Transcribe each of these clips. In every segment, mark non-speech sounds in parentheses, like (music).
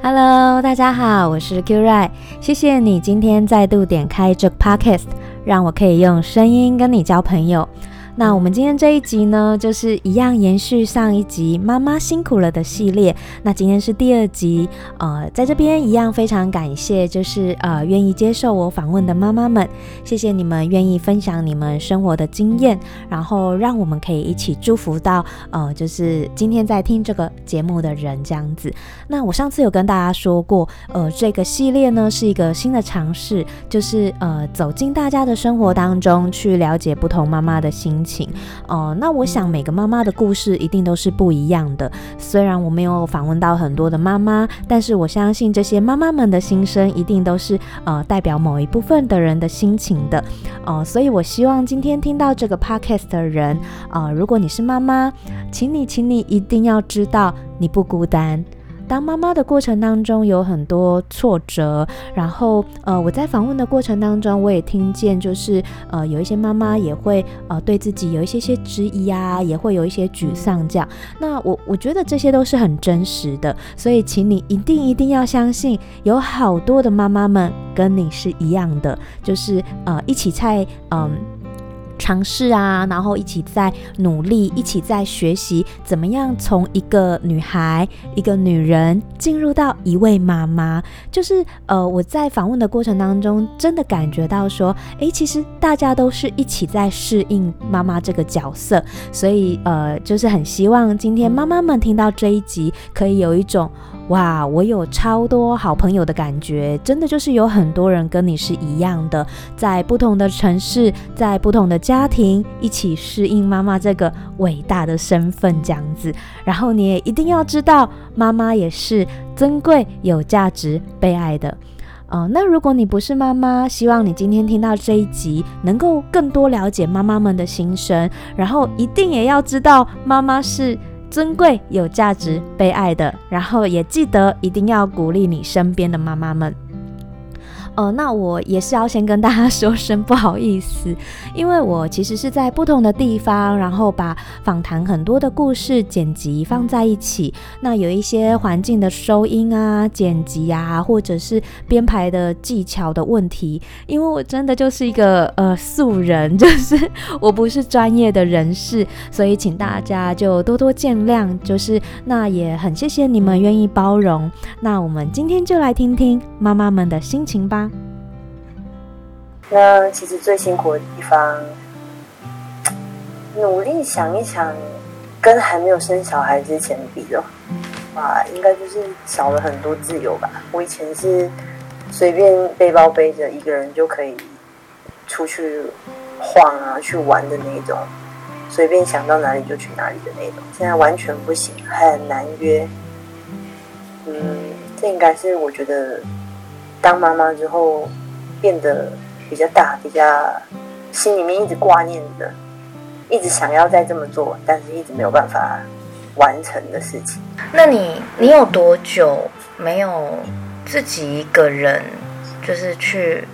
Hello，大家好，我是 Q Ray，谢谢你今天再度点开这个 Podcast，让我可以用声音跟你交朋友。那我们今天这一集呢，就是一样延续上一集“妈妈辛苦了”的系列。那今天是第二集，呃，在这边一样非常感谢，就是呃愿意接受我访问的妈妈们，谢谢你们愿意分享你们生活的经验，然后让我们可以一起祝福到呃，就是今天在听这个节目的人这样子。那我上次有跟大家说过，呃，这个系列呢是一个新的尝试，就是呃走进大家的生活当中去了解不同妈妈的心。情，呃，那我想每个妈妈的故事一定都是不一样的。虽然我没有访问到很多的妈妈，但是我相信这些妈妈们的心声一定都是呃代表某一部分的人的心情的。呃，所以我希望今天听到这个 podcast 的人，呃，如果你是妈妈，请你，请你一定要知道你不孤单。当妈妈的过程当中有很多挫折，然后呃，我在访问的过程当中，我也听见就是呃，有一些妈妈也会呃对自己有一些些质疑啊，也会有一些沮丧这样。那我我觉得这些都是很真实的，所以请你一定一定要相信，有好多的妈妈们跟你是一样的，就是呃一起在嗯。尝试啊，然后一起在努力，一起在学习，怎么样从一个女孩、一个女人进入到一位妈妈？就是呃，我在访问的过程当中，真的感觉到说，诶，其实大家都是一起在适应妈妈这个角色，所以呃，就是很希望今天妈妈们听到这一集，可以有一种。哇，我有超多好朋友的感觉，真的就是有很多人跟你是一样的，在不同的城市，在不同的家庭，一起适应妈妈这个伟大的身份这样子。然后你也一定要知道，妈妈也是尊贵、有价值、被爱的。哦、呃，那如果你不是妈妈，希望你今天听到这一集，能够更多了解妈妈们的心声，然后一定也要知道，妈妈是。尊贵、有价值、被爱的，然后也记得一定要鼓励你身边的妈妈们。呃，那我也是要先跟大家 (laughs) 说声不好意思，因为我其实是在不同的地方，然后把访谈很多的故事剪辑放在一起。那有一些环境的收音啊、剪辑啊，或者是编排的技巧的问题，因为我真的就是一个呃素人，(laughs) 就是我不是专业的人士，所以请大家就多多见谅。就是那也很谢谢你们愿意包容。那我们今天就来听听妈妈们的心情吧。那其实最辛苦的地方，努力想一想，跟还没有生小孩之前比的话，应该就是少了很多自由吧。我以前是随便背包背着一个人就可以出去晃啊，去玩的那种，随便想到哪里就去哪里的那种。现在完全不行，很难约。嗯，这应该是我觉得当妈妈之后变得。比较大，比较心里面一直挂念的，一直想要再这么做，但是一直没有办法完成的事情。那你，你有多久没有自己一个人，就是去，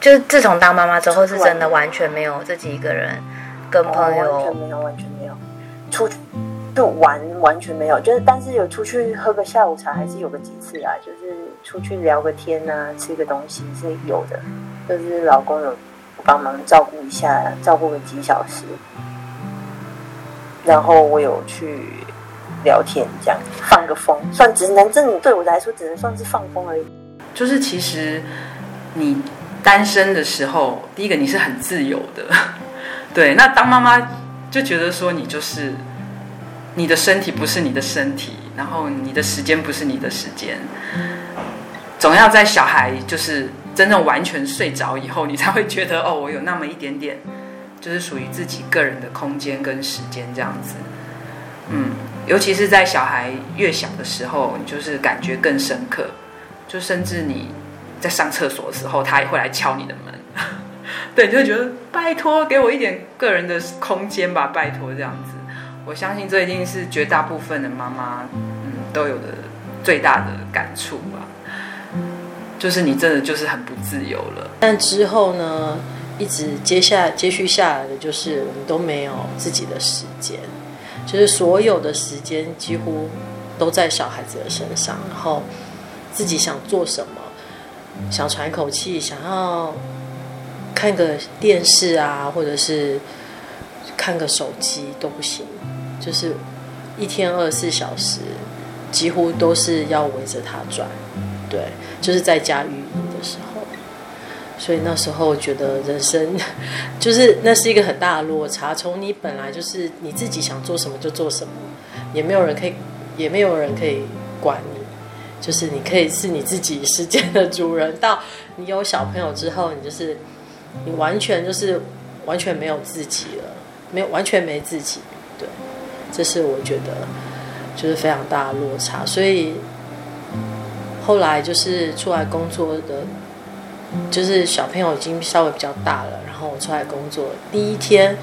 就是自从当妈妈之后，是真的完全没有自己一个人跟朋友，完全没有，完全没有出。就玩完全没有，就是但是有出去喝个下午茶，还是有个几次啊，就是出去聊个天、啊，吃个东西是有的，就是老公有帮忙照顾一下，照顾个几小时，然后我有去聊天，这样放个风，算只能，这对我来说只能算是放风而已。就是其实你单身的时候，第一个你是很自由的，(laughs) 对，那当妈妈就觉得说你就是。你的身体不是你的身体，然后你的时间不是你的时间，总要在小孩就是真正完全睡着以后，你才会觉得哦，我有那么一点点，就是属于自己个人的空间跟时间这样子。嗯，尤其是在小孩越小的时候，你就是感觉更深刻，就甚至你在上厕所的时候，他也会来敲你的门，(laughs) 对，就会觉得拜托给我一点个人的空间吧，拜托这样子。我相信这一定是绝大部分的妈妈，嗯，都有的最大的感触吧。就是你真的就是很不自由了。但之后呢，一直接下接续下来的就是我们都没有自己的时间，就是所有的时间几乎都在小孩子的身上，然后自己想做什么，想喘口气，想要看个电视啊，或者是看个手机都不行，就是一天二十四小时，几乎都是要围着他转，对，就是在家育婴的时候。所以那时候觉得人生就是那是一个很大的落差，从你本来就是你自己想做什么就做什么，也没有人可以，也没有人可以管你，就是你可以是你自己时间的主人。到你有小朋友之后，你就是你完全就是完全没有自己了，没有完全没自己。对，这是我觉得就是非常大的落差。所以后来就是出来工作的。就是小朋友已经稍微比较大了，然后我出来工作第一天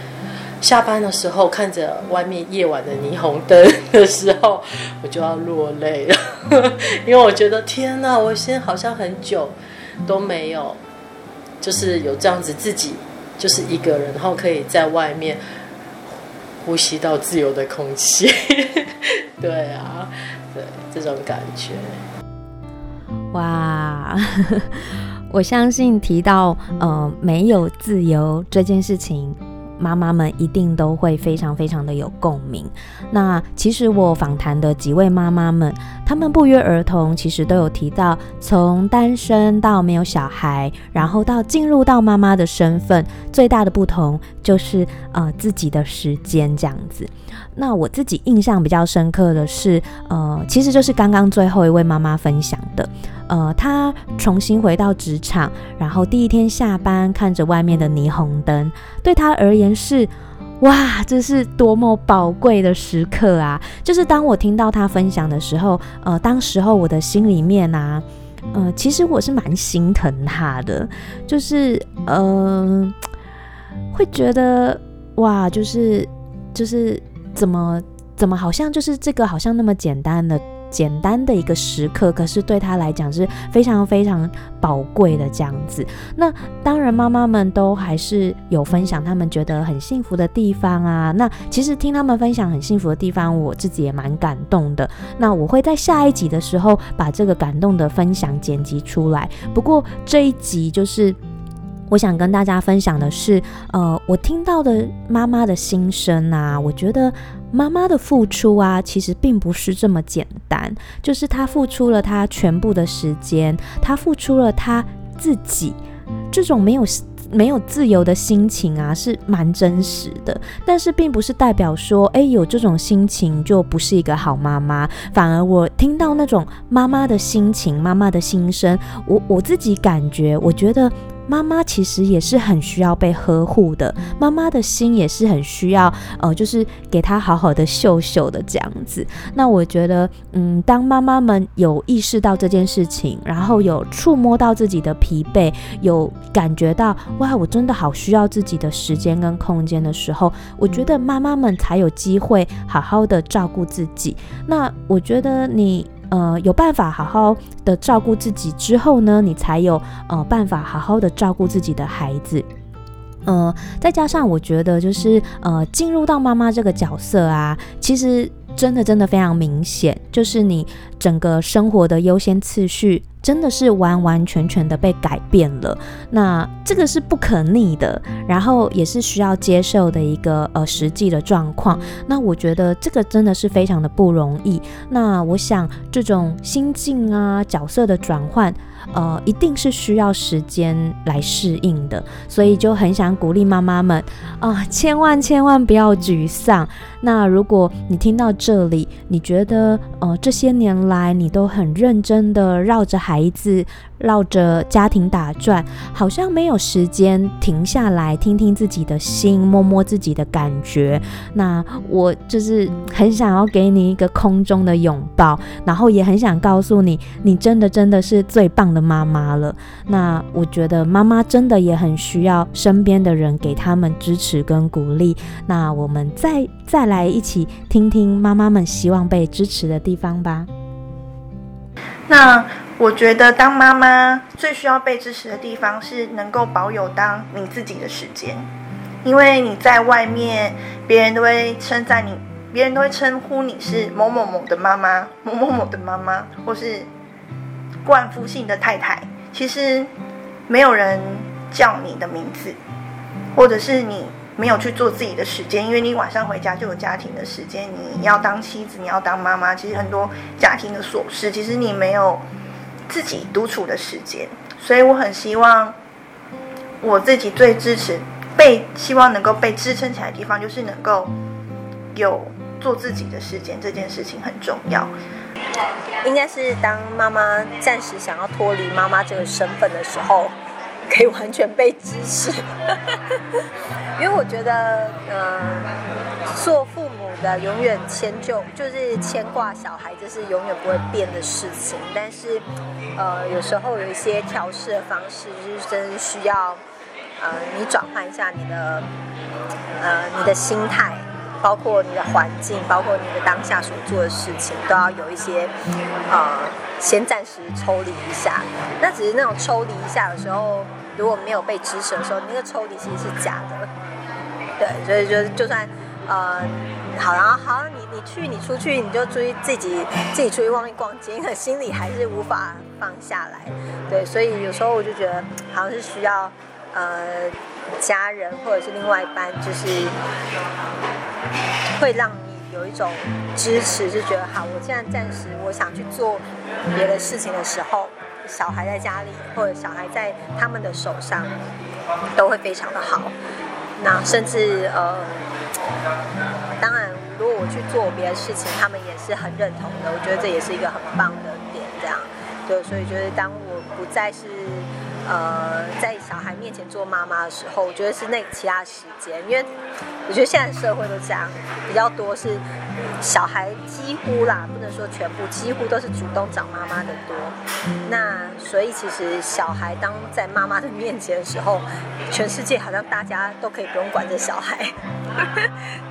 下班的时候，看着外面夜晚的霓虹灯的时候，我就要落泪了，(laughs) 因为我觉得天哪，我现在好像很久都没有，就是有这样子自己就是一个人，然后可以在外面呼吸到自由的空气，(laughs) 对啊，对这种感觉，哇。(laughs) 我相信提到呃没有自由这件事情，妈妈们一定都会非常非常的有共鸣。那其实我访谈的几位妈妈们，她们不约而同，其实都有提到，从单身到没有小孩，然后到进入到妈妈的身份，最大的不同就是呃自己的时间这样子。那我自己印象比较深刻的是，呃，其实就是刚刚最后一位妈妈分享的，呃，他重新回到职场，然后第一天下班，看着外面的霓虹灯，对他而言是，哇，这是多么宝贵的时刻啊！就是当我听到他分享的时候，呃，当时候我的心里面啊，呃，其实我是蛮心疼他的，就是，呃，会觉得，哇，就是，就是。怎么怎么好像就是这个好像那么简单的简单的一个时刻，可是对他来讲是非常非常宝贵的这样子。那当然，妈妈们都还是有分享他们觉得很幸福的地方啊。那其实听他们分享很幸福的地方，我自己也蛮感动的。那我会在下一集的时候把这个感动的分享剪辑出来。不过这一集就是。我想跟大家分享的是，呃，我听到的妈妈的心声啊，我觉得妈妈的付出啊，其实并不是这么简单，就是她付出了她全部的时间，她付出了她自己，这种没有没有自由的心情啊，是蛮真实的。但是并不是代表说，诶，有这种心情就不是一个好妈妈。反而我听到那种妈妈的心情、妈妈的心声，我我自己感觉，我觉得。妈妈其实也是很需要被呵护的，妈妈的心也是很需要，呃，就是给她好好的秀秀的这样子。那我觉得，嗯，当妈妈们有意识到这件事情，然后有触摸到自己的疲惫，有感觉到哇，我真的好需要自己的时间跟空间的时候，我觉得妈妈们才有机会好好的照顾自己。那我觉得你。呃，有办法好好的照顾自己之后呢，你才有呃办法好好的照顾自己的孩子。呃，再加上我觉得就是呃进入到妈妈这个角色啊，其实真的真的非常明显，就是你整个生活的优先次序。真的是完完全全的被改变了，那这个是不可逆的，然后也是需要接受的一个呃实际的状况。那我觉得这个真的是非常的不容易。那我想这种心境啊、角色的转换。呃，一定是需要时间来适应的，所以就很想鼓励妈妈们啊，千万千万不要沮丧。那如果你听到这里，你觉得呃这些年来你都很认真的绕着孩子。绕着家庭打转，好像没有时间停下来听听自己的心，摸摸自己的感觉。那我就是很想要给你一个空中的拥抱，然后也很想告诉你，你真的真的是最棒的妈妈了。那我觉得妈妈真的也很需要身边的人给他们支持跟鼓励。那我们再再来来一起听听妈妈们希望被支持的地方吧。那。我觉得当妈妈最需要被支持的地方是能够保有当你自己的时间，因为你在外面，别人都会称赞你别人都会称呼你是某某某的妈妈、某某某的妈妈，或是冠夫姓的太太。其实没有人叫你的名字，或者是你没有去做自己的时间，因为你晚上回家就有家庭的时间，你要当妻子，你要当妈妈。其实很多家庭的琐事，其实你没有自己独处的时间。所以我很希望我自己最支持、被希望能够被支撑起来的地方，就是能够有。做自己的时间这件事情很重要，应该是当妈妈暂时想要脱离妈妈这个身份的时候，可以完全被支持。(laughs) 因为我觉得，嗯、呃，做父母的永远迁就，就是牵挂小孩，这是永远不会变的事情。但是，呃，有时候有一些调试的方式，就是真需要，呃，你转换一下你的，呃，你的心态。包括你的环境，包括你的当下所做的事情，都要有一些，呃，先暂时抽离一下。那只是那种抽离一下的时候，如果没有被支持的时候，你那个抽离其实是假的。对，所以就就算，呃，好，然后好，你你去，你出去，你就出去自己自己出去外面逛街，可心里还是无法放下来。对，所以有时候我就觉得，好像是需要，呃，家人或者是另外一半，就是。会让你有一种支持，就觉得好，我现在暂时我想去做别的事情的时候，小孩在家里或者小孩在他们的手上，都会非常的好。那甚至呃，当然，如果我去做别的事情，他们也是很认同的。我觉得这也是一个很棒的点，这样。对，所以就是当我不再是。呃，在小孩面前做妈妈的时候，我觉得是那其他时间，因为我觉得现在社会都这样，比较多是小孩几乎啦，不能说全部，几乎都是主动找妈妈的多。那所以其实小孩当在妈妈的面前的时候，全世界好像大家都可以不用管着小孩，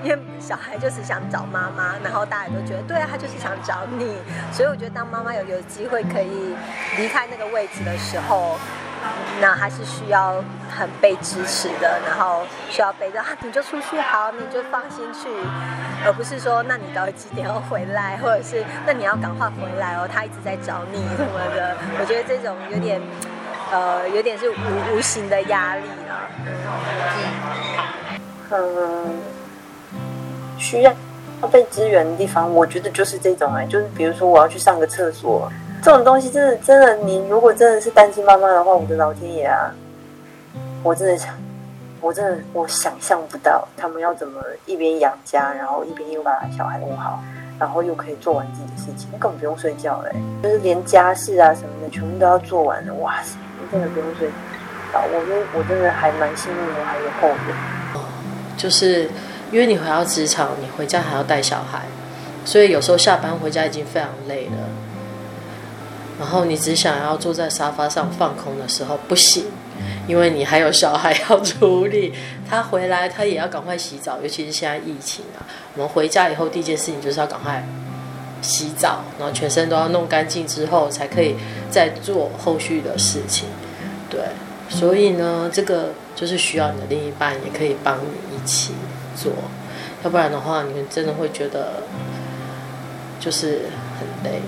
因为小孩就是想找妈妈，然后大家都觉得对啊，他就是想找你。所以我觉得当妈妈有有机会可以离开那个位置的时候。那还是需要很被支持的，然后需要背着啊，你就出去好，你就放心去，而不是说，那你到底几点要回来，或者是那你要赶快回来哦，他一直在找你什么的。我觉得这种有点，呃，有点是无无形的压力了。嗯，需要要被支援的地方，我觉得就是这种哎，就是比如说我要去上个厕所。这种东西真的真的，你如果真的是单亲妈妈的话，我的老天爷啊！我真的想，我真的我想象不到他们要怎么一边养家，然后一边又把小孩弄好，然后又可以做完自己的事情，根本不用睡觉嘞，就是连家事啊什么的全部都要做完了，哇塞，真的不用睡觉。我觉得我真的还蛮幸运我，还有后援。就是因为你回到职场，你回家还要带小孩，所以有时候下班回家已经非常累了。然后你只想要坐在沙发上放空的时候不行，因为你还有小孩要处理。他回来他也要赶快洗澡，尤其是现在疫情啊。我们回家以后第一件事情就是要赶快洗澡，然后全身都要弄干净之后才可以再做后续的事情。对，所以呢，这个就是需要你的另一半也可以帮你一起做，要不然的话，你们真的会觉得就是很累。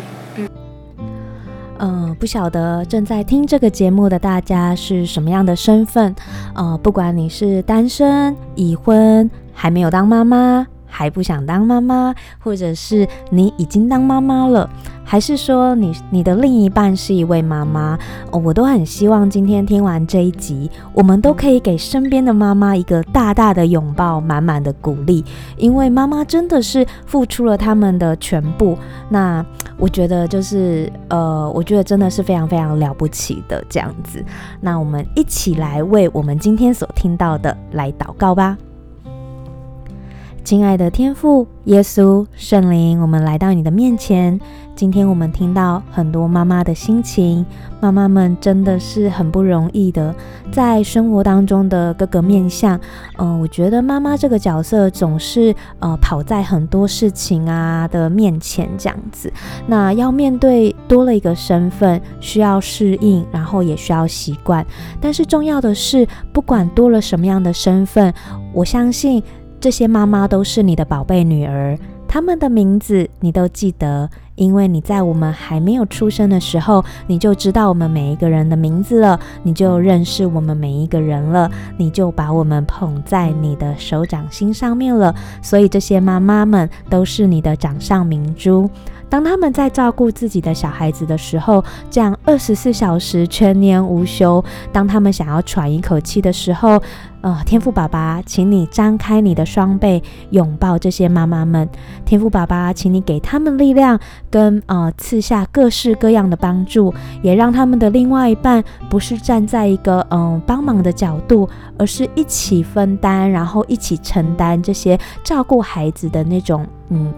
嗯，不晓得正在听这个节目的大家是什么样的身份？呃，不管你是单身、已婚、还没有当妈妈。还不想当妈妈，或者是你已经当妈妈了，还是说你你的另一半是一位妈妈，我都很希望今天听完这一集，我们都可以给身边的妈妈一个大大的拥抱，满满的鼓励，因为妈妈真的是付出了他们的全部。那我觉得就是呃，我觉得真的是非常非常了不起的这样子。那我们一起来为我们今天所听到的来祷告吧。亲爱的天父耶稣圣灵，我们来到你的面前。今天我们听到很多妈妈的心情，妈妈们真的是很不容易的，在生活当中的各个面向。嗯、我觉得妈妈这个角色总是呃跑在很多事情啊的面前这样子。那要面对多了一个身份，需要适应，然后也需要习惯。但是重要的是，不管多了什么样的身份，我相信。这些妈妈都是你的宝贝女儿，她们的名字你都记得，因为你在我们还没有出生的时候，你就知道我们每一个人的名字了，你就认识我们每一个人了，你就把我们捧在你的手掌心上面了。所以这些妈妈们都是你的掌上明珠。当他们在照顾自己的小孩子的时候，这样二十四小时全年无休。当他们想要喘一口气的时候，呃，天父爸爸，请你张开你的双臂，拥抱这些妈妈们。天父爸爸，请你给他们力量，跟呃赐下各式各样的帮助，也让他们的另外一半不是站在一个嗯、帮忙的角度，而是一起分担，然后一起承担这些照顾孩子的那种嗯。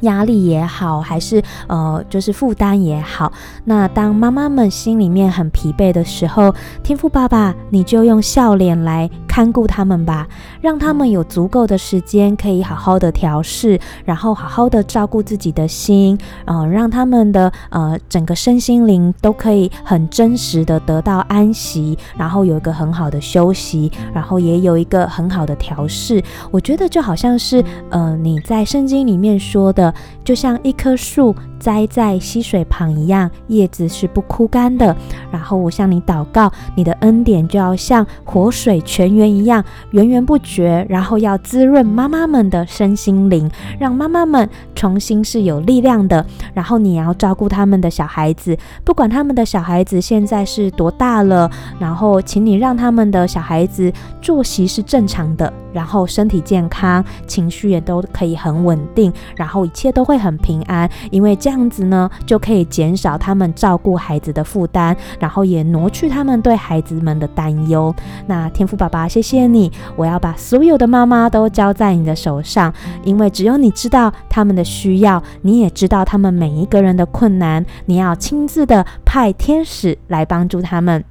压力也好，还是呃，就是负担也好。那当妈妈们心里面很疲惫的时候，天赋爸爸，你就用笑脸来看顾他们吧，让他们有足够的时间可以好好的调试，然后好好的照顾自己的心，呃，让他们的呃整个身心灵都可以很真实的得到安息，然后有一个很好的休息，然后也有一个很好的调试。我觉得就好像是呃你在圣经里面说的。就像一棵树栽在溪水旁一样，叶子是不枯干的。然后我向你祷告，你的恩典就要像活水泉源一样源源不绝，然后要滋润妈妈们的身心灵，让妈妈们重新是有力量的。然后你要照顾他们的小孩子，不管他们的小孩子现在是多大了，然后请你让他们的小孩子作息是正常的，然后身体健康，情绪也都可以很稳定，然后一切都会很平安，因为这这样子呢，就可以减少他们照顾孩子的负担，然后也挪去他们对孩子们的担忧。那天父爸爸，谢谢你，我要把所有的妈妈都交在你的手上，因为只有你知道他们的需要，你也知道他们每一个人的困难，你要亲自的派天使来帮助他们。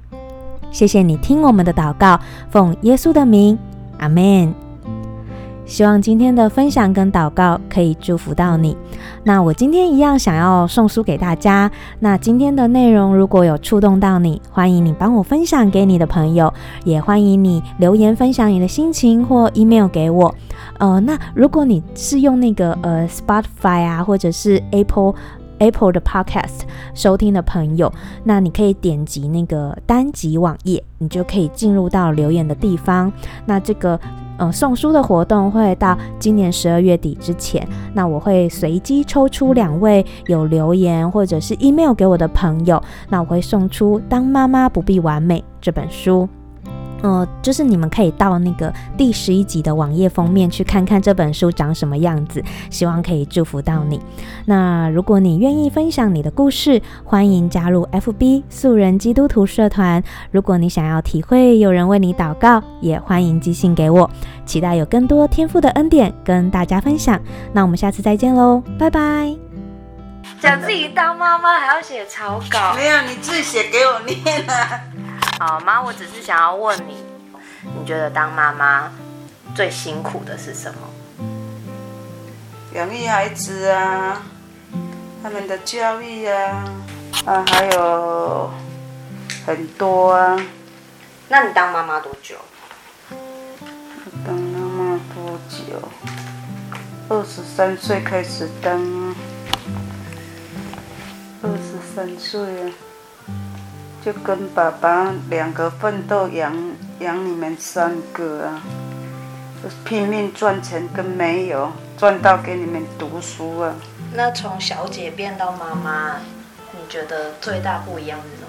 谢谢你听我们的祷告，奉耶稣的名，阿门。希望今天的分享跟祷告可以祝福到你。那我今天一样想要送书给大家。那今天的内容如果有触动到你，欢迎你帮我分享给你的朋友，也欢迎你留言分享你的心情或 email 给我。呃，那如果你是用那个呃 Spotify 啊，或者是 Apple Apple 的 Podcast 收听的朋友，那你可以点击那个单集网页，你就可以进入到留言的地方。那这个。呃，送书的活动会到今年十二月底之前，那我会随机抽出两位有留言或者是 email 给我的朋友，那我会送出《当妈妈不必完美》这本书。呃，就是你们可以到那个第十一集的网页封面去看看这本书长什么样子，希望可以祝福到你。那如果你愿意分享你的故事，欢迎加入 FB 素人基督徒社团。如果你想要体会有人为你祷告，也欢迎寄信给我。期待有更多天赋的恩典跟大家分享。那我们下次再见喽，拜拜。讲自己当妈妈还要写草稿？没有，你自己写给我念啊。好妈，我只是想要问你，你觉得当妈妈最辛苦的是什么？养育孩子啊，他们的教育啊，啊，还有很多啊。那你当妈妈多久？当妈妈多久？二十三岁开始当啊，二十三岁啊。就跟爸爸两个奋斗养养你们三个啊，就是拼命赚钱跟没有赚到给你们读书啊。那从小姐变到妈妈，你觉得最大不一样是什么？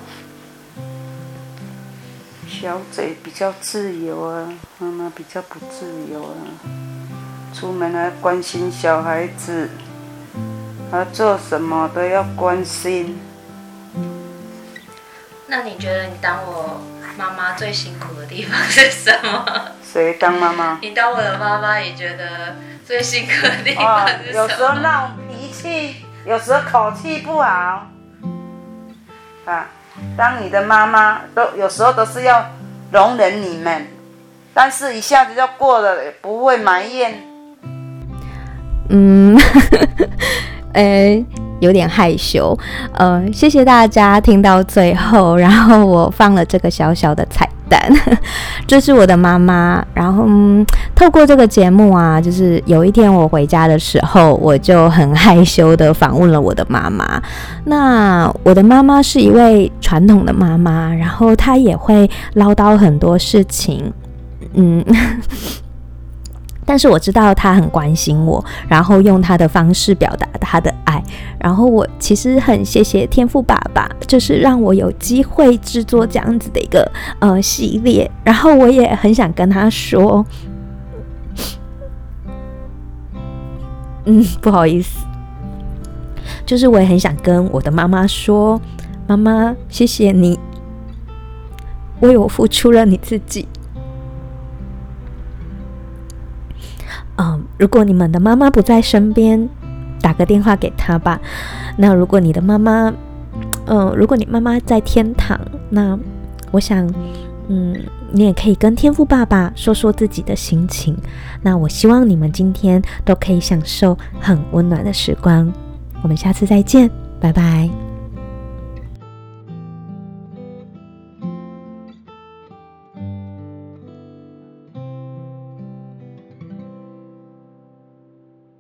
小姐比较自由啊，妈妈比较不自由啊。出门还关心小孩子，他做什么都要关心。那你觉得你当我妈妈最辛苦的地方是什么？谁当妈妈？(laughs) 你当我的妈妈，你觉得最辛苦的地方是什么？有时候闹脾气，有时候口气不好。啊，当你的妈妈都有时候都是要容忍你们，但是一下子就过了，也不会埋怨。嗯，(laughs) 哎。有点害羞。呃，谢谢大家听到最后，然后我放了这个小小的彩蛋，(laughs) 这是我的妈妈。然后，透过这个节目啊，就是有一天我回家的时候，我就很害羞的访问了我的妈妈。那我的妈妈是一位传统的妈妈，然后她也会唠叨很多事情，嗯。但是我知道他很关心我，然后用他的方式表达他的爱。然后我其实很谢谢天赋爸爸，就是让我有机会制作这样子的一个呃系列。然后我也很想跟他说，嗯，不好意思，就是我也很想跟我的妈妈说，妈妈，谢谢你为我付出了你自己。嗯，如果你们的妈妈不在身边，打个电话给她吧。那如果你的妈妈，嗯，如果你妈妈在天堂，那我想，嗯，你也可以跟天父爸爸说说自己的心情。那我希望你们今天都可以享受很温暖的时光。我们下次再见，拜拜。